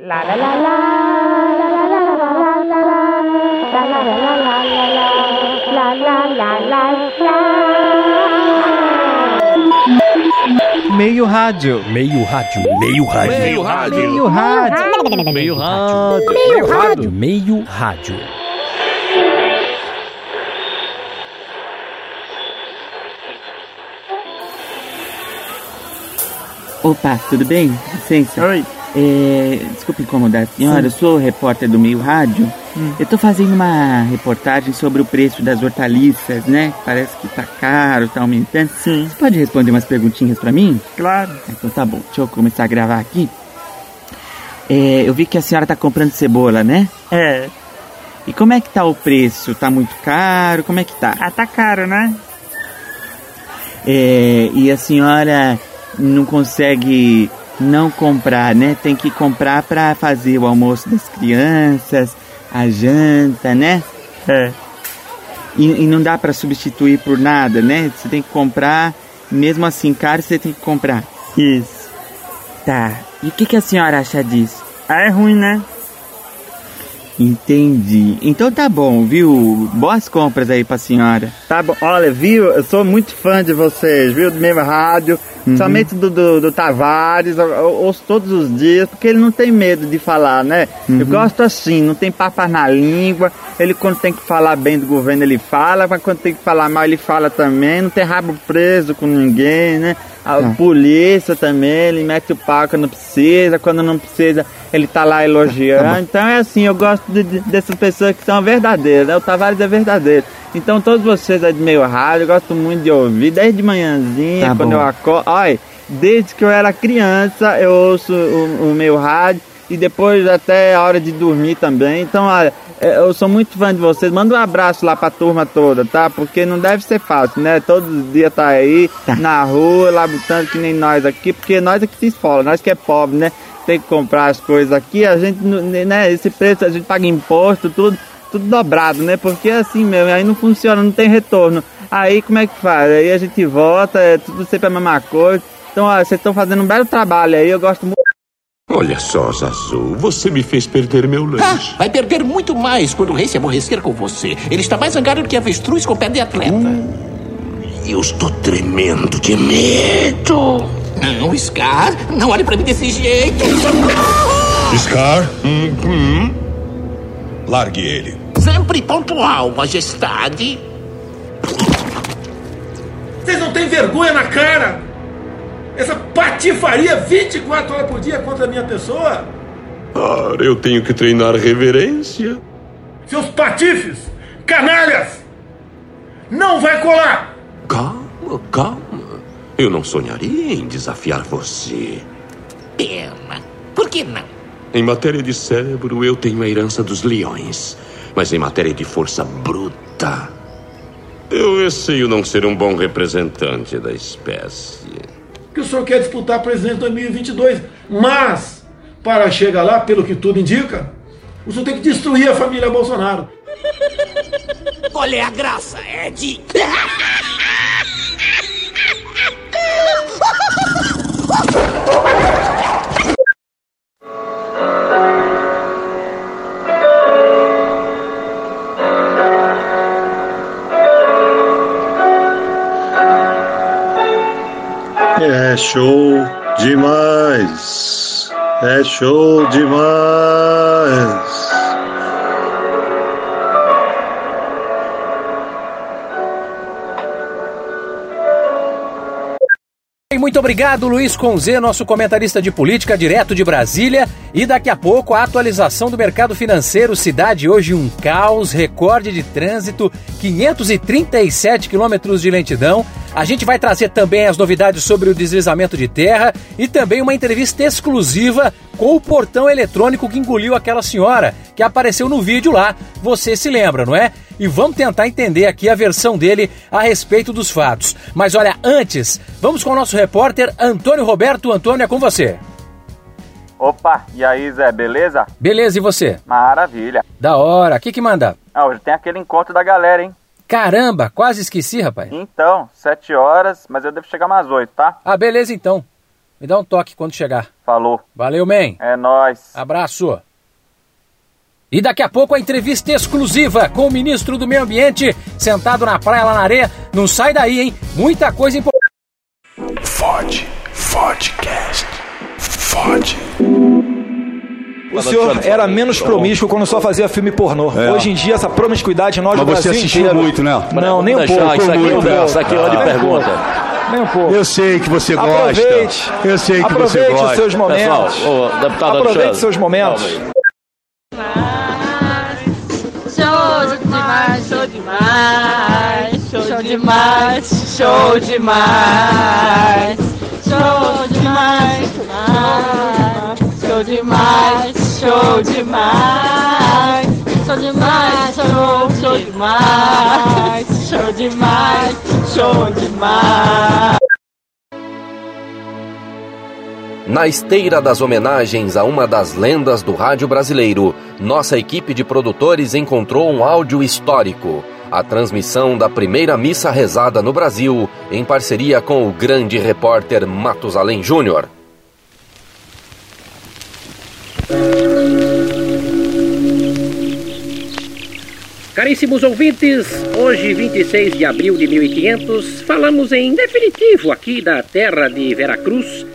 La la la la la la la la la la la la la la la la Meio rádio. Meio rádio. Meio rádio. Meio rádio. Meio rádio. Meio rádio. Meio rádio. Meio rádio. Opa, tudo bem? Licença. Oi. É, desculpa incomodar a senhora, eu sou repórter do Meio Rádio. Eu tô fazendo uma reportagem sobre o preço das hortaliças, né? Parece que tá caro, tá aumentando. Sim. Você pode responder umas perguntinhas pra mim? Claro. Então tá bom, deixa eu começar a gravar aqui. É, eu vi que a senhora tá comprando cebola, né? É. E como é que tá o preço? Tá muito caro? Como é que tá? Ah, tá caro, né? É, e a senhora não consegue não comprar, né? Tem que comprar pra fazer o almoço das crianças, a janta, né? É. E, e não dá pra substituir por nada, né? Você tem que comprar, mesmo assim caro, você tem que comprar. Isso. Tá. E o que, que a senhora acha disso? Ah, é ruim, né? Entendi. Então tá bom, viu? Boas compras aí pra senhora. Tá bom. Olha, viu? Eu sou muito fã de vocês, viu? Do mesmo rádio. Somente do, do, do Tavares. Ouço todos os dias, porque ele não tem medo de falar, né? Eu gosto assim, não tem papas na língua. Ele, quando tem que falar bem do governo, ele fala. Mas quando tem que falar mal, ele fala também. Não tem rabo preso com ninguém, né? A Ah. polícia também, ele mete o pau quando precisa. Quando não precisa, ele tá lá elogiando. Então é assim, eu gosto de- de- dessas pessoas que são verdadeiras, né? O Tavares é verdadeiro. Então todos vocês aí do meio rádio, eu gosto muito de ouvir, desde manhãzinha, Tá quando bom. eu acordo. Olha, desde que eu era criança, eu ouço o, o meu rádio e depois até a hora de dormir também. Então, olha, é, eu sou muito fã de vocês. Manda um abraço lá pra turma toda, tá? Porque não deve ser fácil, né? Todos os dias tá aí na rua, labutando que nem nós aqui, porque nós é que se esfola, nós que é pobre, né? Tem que comprar as coisas aqui, a gente, não- né? Esse preço a gente paga imposto, tudo tudo dobrado, né? Porque é assim mesmo, aí não funciona, não tem retorno. Aí como é que faz? Aí a gente volta, é tudo sempre a mesma coisa. Então, ó, vocês estão fazendo um belo trabalho aí, eu gosto muito. Olha só, Zazu, você me fez perder meu Ah, lanche. vai perder muito mais quando o rei se aborrecer com você. Ele está mais zangado do que avestruz com pé de atleta. Eu estou tremendo de medo. Não, Scar, não olhe pra mim desse jeito. Scar? Hum, Largue ele. Sempre pontual, majestade. Vocês não têm vergonha na cara? Essa patifaria 24 horas por dia contra a minha pessoa? Ah, eu tenho que treinar reverência. Seus patifes! Canalhas! Não vai colar! Calma, calma. Eu não sonharia em desafiar você. Pena. Por que não? Em matéria de cérebro, eu tenho a herança dos leões. Mas em matéria de força bruta, eu receio não ser um bom representante da espécie. Que o senhor quer disputar presidente em 2022. Mas, para chegar lá, pelo que tudo indica, o senhor tem que destruir a família Bolsonaro. Qual é a graça, Ed? show demais. É show demais. Muito obrigado, Luiz Conzê, nosso comentarista de política direto de Brasília. E daqui a pouco a atualização do mercado financeiro. Cidade hoje um caos, recorde de trânsito, 537 quilômetros de lentidão. A gente vai trazer também as novidades sobre o deslizamento de terra e também uma entrevista exclusiva com o portão eletrônico que engoliu aquela senhora que apareceu no vídeo lá. Você se lembra, não é? E vamos tentar entender aqui a versão dele a respeito dos fatos. Mas olha, antes, vamos com o nosso repórter Antônio Roberto. Antônio, é com você. Opa, e aí Zé, beleza? Beleza, e você? Maravilha. Da hora. O que que manda? Ah, hoje tem aquele encontro da galera, hein? Caramba, quase esqueci, rapaz. Então, sete horas, mas eu devo chegar umas oito, tá? Ah, beleza então. Me dá um toque quando chegar. Falou. Valeu, man. É nóis. Abraço. E daqui a pouco a entrevista exclusiva com o ministro do Meio Ambiente, sentado na praia lá na areia. Não sai daí, hein? Muita coisa importante. Fode, Fodcast, Fode. O senhor era menos promíscuo quando só fazia filme pornô. É. Hoje em dia, essa promiscuidade nós Mas você assistiu inteiro. muito, né? Não, nem um pouco. isso aqui um é isso aqui é hora de pergunta. Nem um pouco. Eu sei que você gosta. Aproveite. Eu sei que Aproveite você gosta. os seus momentos. Pessoal, ô, deputado Aproveite Alexandre. seus momentos. Demais, show demais, show demais, show demais, show demais, show demais, show demais, show demais, show, demais, show demais, show demais. Na esteira das homenagens a uma das lendas do rádio brasileiro, nossa equipe de produtores encontrou um áudio histórico. A transmissão da primeira missa rezada no Brasil, em parceria com o grande repórter Matusalém Júnior. Caríssimos ouvintes, hoje, 26 de abril de 1500, falamos em definitivo aqui da terra de Veracruz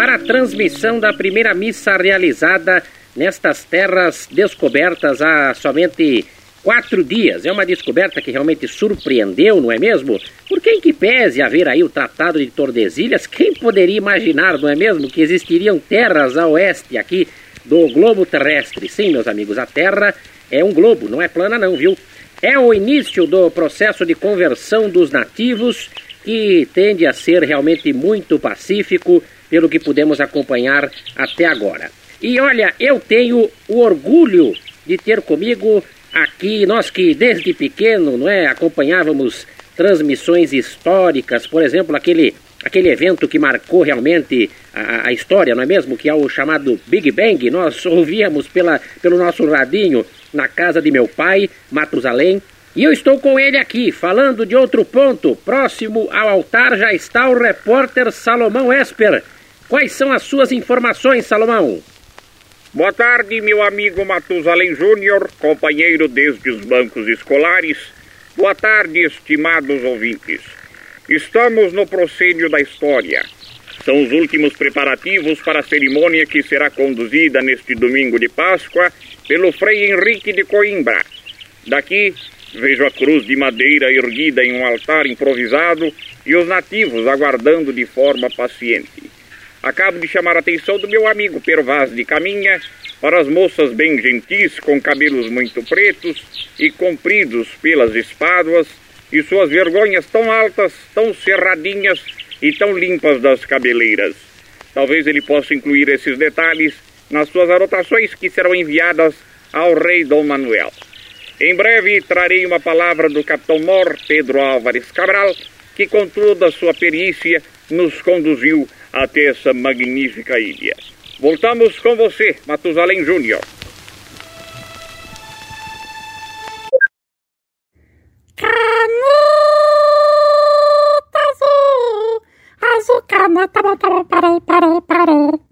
para a transmissão da primeira missa realizada nestas terras descobertas há somente quatro dias. É uma descoberta que realmente surpreendeu, não é mesmo? Porque em que pese haver aí o Tratado de Tordesilhas, quem poderia imaginar, não é mesmo, que existiriam terras a oeste aqui do globo terrestre? Sim, meus amigos, a Terra é um globo, não é plana não, viu? É o início do processo de conversão dos nativos que tende a ser realmente muito pacífico, pelo que pudemos acompanhar até agora. E olha, eu tenho o orgulho de ter comigo aqui, nós que desde pequeno, não é, acompanhávamos transmissões históricas, por exemplo, aquele aquele evento que marcou realmente a, a história, não é mesmo? Que é o chamado Big Bang. Nós ouvíamos pela, pelo nosso radinho na casa de meu pai, Matusalém. E eu estou com ele aqui, falando de outro ponto. Próximo ao altar já está o repórter Salomão Esper. Quais são as suas informações, Salomão? Boa tarde, meu amigo Matusalém Júnior, companheiro desde os bancos escolares. Boa tarde, estimados ouvintes. Estamos no proscênio da história. São os últimos preparativos para a cerimônia que será conduzida neste domingo de Páscoa pelo Frei Henrique de Coimbra. Daqui vejo a cruz de madeira erguida em um altar improvisado e os nativos aguardando de forma paciente. Acabo de chamar a atenção do meu amigo Pervaz de Caminha para as moças bem gentis com cabelos muito pretos e compridos pelas espáduas e suas vergonhas tão altas, tão cerradinhas e tão limpas das cabeleiras. Talvez ele possa incluir esses detalhes nas suas anotações que serão enviadas ao rei Dom Manuel. Em breve trarei uma palavra do capitão Mor Pedro Álvares Cabral, que com toda a sua perícia nos conduziu até essa magnífica ilha. Voltamos com você, Matusalém Júnior. Azul, caneta, tá parei, parei, parei.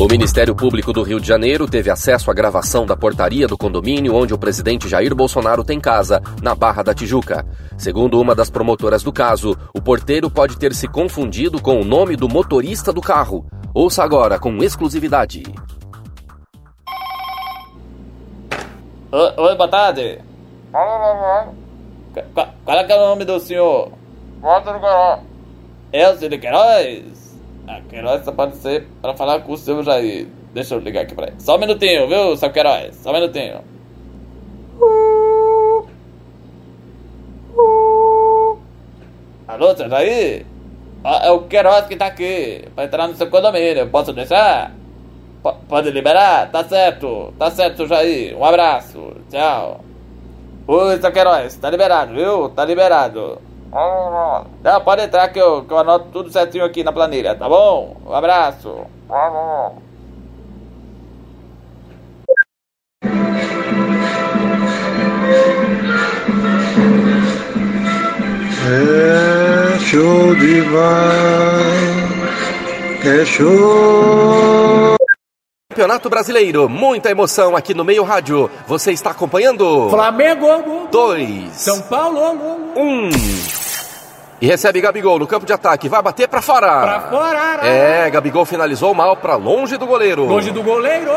O Ministério Público do Rio de Janeiro teve acesso à gravação da portaria do condomínio onde o presidente Jair Bolsonaro tem casa, na Barra da Tijuca. Segundo uma das promotoras do caso, o porteiro pode ter se confundido com o nome do motorista do carro. Ouça agora com exclusividade. Oi, oi, boa tarde. Qu- qu- Qual é que é o nome do senhor? Walter Queiroz. Elcio de Queiroz? Ah, Queiroz só pode ser para falar com o seu Jair. Deixa eu ligar aqui pra ele. Só um minutinho, viu, seu Queiroz? Só um minutinho. Alô, seu Jair? Ah, é o Queiroz que tá aqui, pra entrar no seu condomínio. Posso deixar? P- pode liberar? Tá certo, tá certo, seu Jair. Um abraço, tchau. Oi, seu Queiroz, tá liberado, viu? Tá liberado. Não, pode entrar que eu, que eu anoto tudo certinho aqui na planilha, tá bom? Um abraço. É show demais. É show. Campeonato Brasileiro, muita emoção aqui no Meio Rádio. Você está acompanhando? Flamengo, 2, São Paulo, 1. E recebe Gabigol no campo de ataque. Vai bater pra fora. Pra fora. É, Gabigol finalizou mal pra longe do goleiro. longe do goleiro.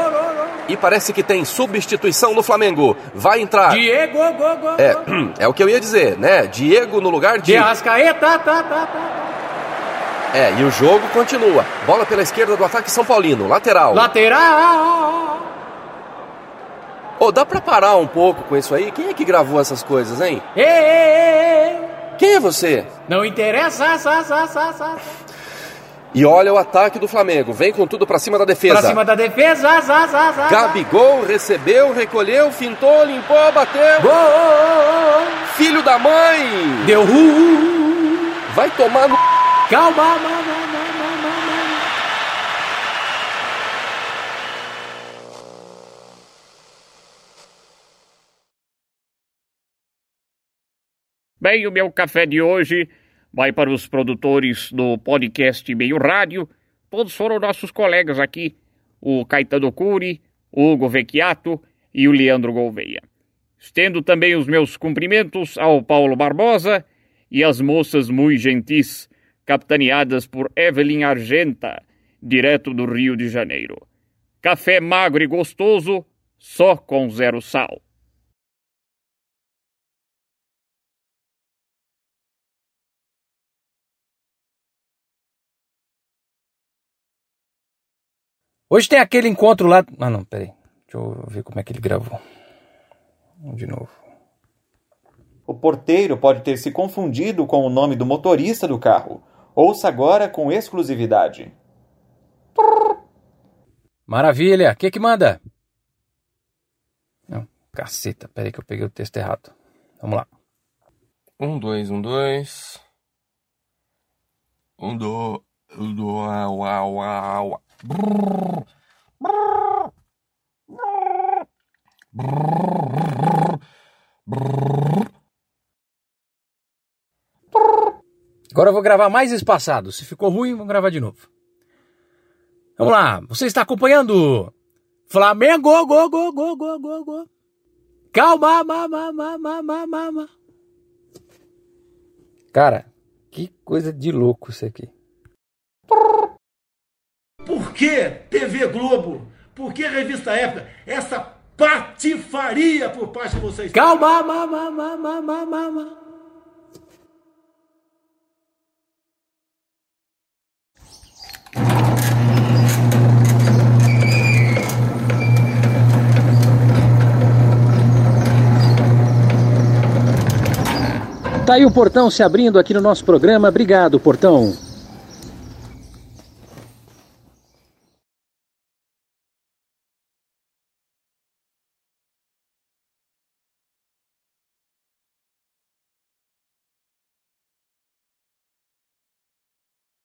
E parece que tem substituição no Flamengo. Vai entrar. Diego, go, go, É, é o que eu ia dizer, né? Diego no lugar de. De Arrascaeta, tá, tá, tá. É, e o jogo continua. Bola pela esquerda do ataque São Paulino, lateral. Lateral. Ô, dá pra parar um pouco com isso aí? Quem é que gravou essas coisas, hein? Ei, ei, ei, ei. Quem é você? Não interessa, sa, sa, sa, sa. E olha o ataque do Flamengo. Vem com tudo pra cima da defesa. Pra cima da defesa, sa, sa, sa. Gabigol recebeu, recolheu, fintou, limpou, bateu. Gol. Filho da mãe! Deu ru. Vai tomar no. Calma, ma, ma, ma, ma, ma, ma. Bem, o meu café de hoje vai para os produtores do podcast Meio Rádio. Todos foram nossos colegas aqui, o Caetano Cury, o Hugo Vecchiato e o Leandro Gouveia. Estendo também os meus cumprimentos ao Paulo Barbosa e às moças muito gentis, capitaneadas por Evelyn Argenta, direto do Rio de Janeiro. Café magro e gostoso, só com zero sal. Hoje tem aquele encontro lá. Ah, não, peraí. Deixa eu ver como é que ele gravou. Vamos de novo. O porteiro pode ter se confundido com o nome do motorista do carro. Ouça agora com exclusividade. Maravilha. O que que manda? Não, caceta. Peraí que eu peguei o texto errado. Vamos lá. Um, dois, um, dois. Um, do. Um, do. Uau, uau, uau. Agora eu vou gravar mais espaçado. Se ficou ruim, vamos gravar de novo. Vamos lá. Você está acompanhando Flamengo, go, go, go, go, go, go. Calma, ma, ma, ma, ma, ma, ma, ma. Cara, que coisa de louco isso aqui. Que TV Globo? Por que Revista Época? Essa patifaria por parte de vocês. Calma, ma, ma, ma, ma, ma, ma, ma. Tá aí o portão se abrindo aqui no nosso programa. Obrigado, portão.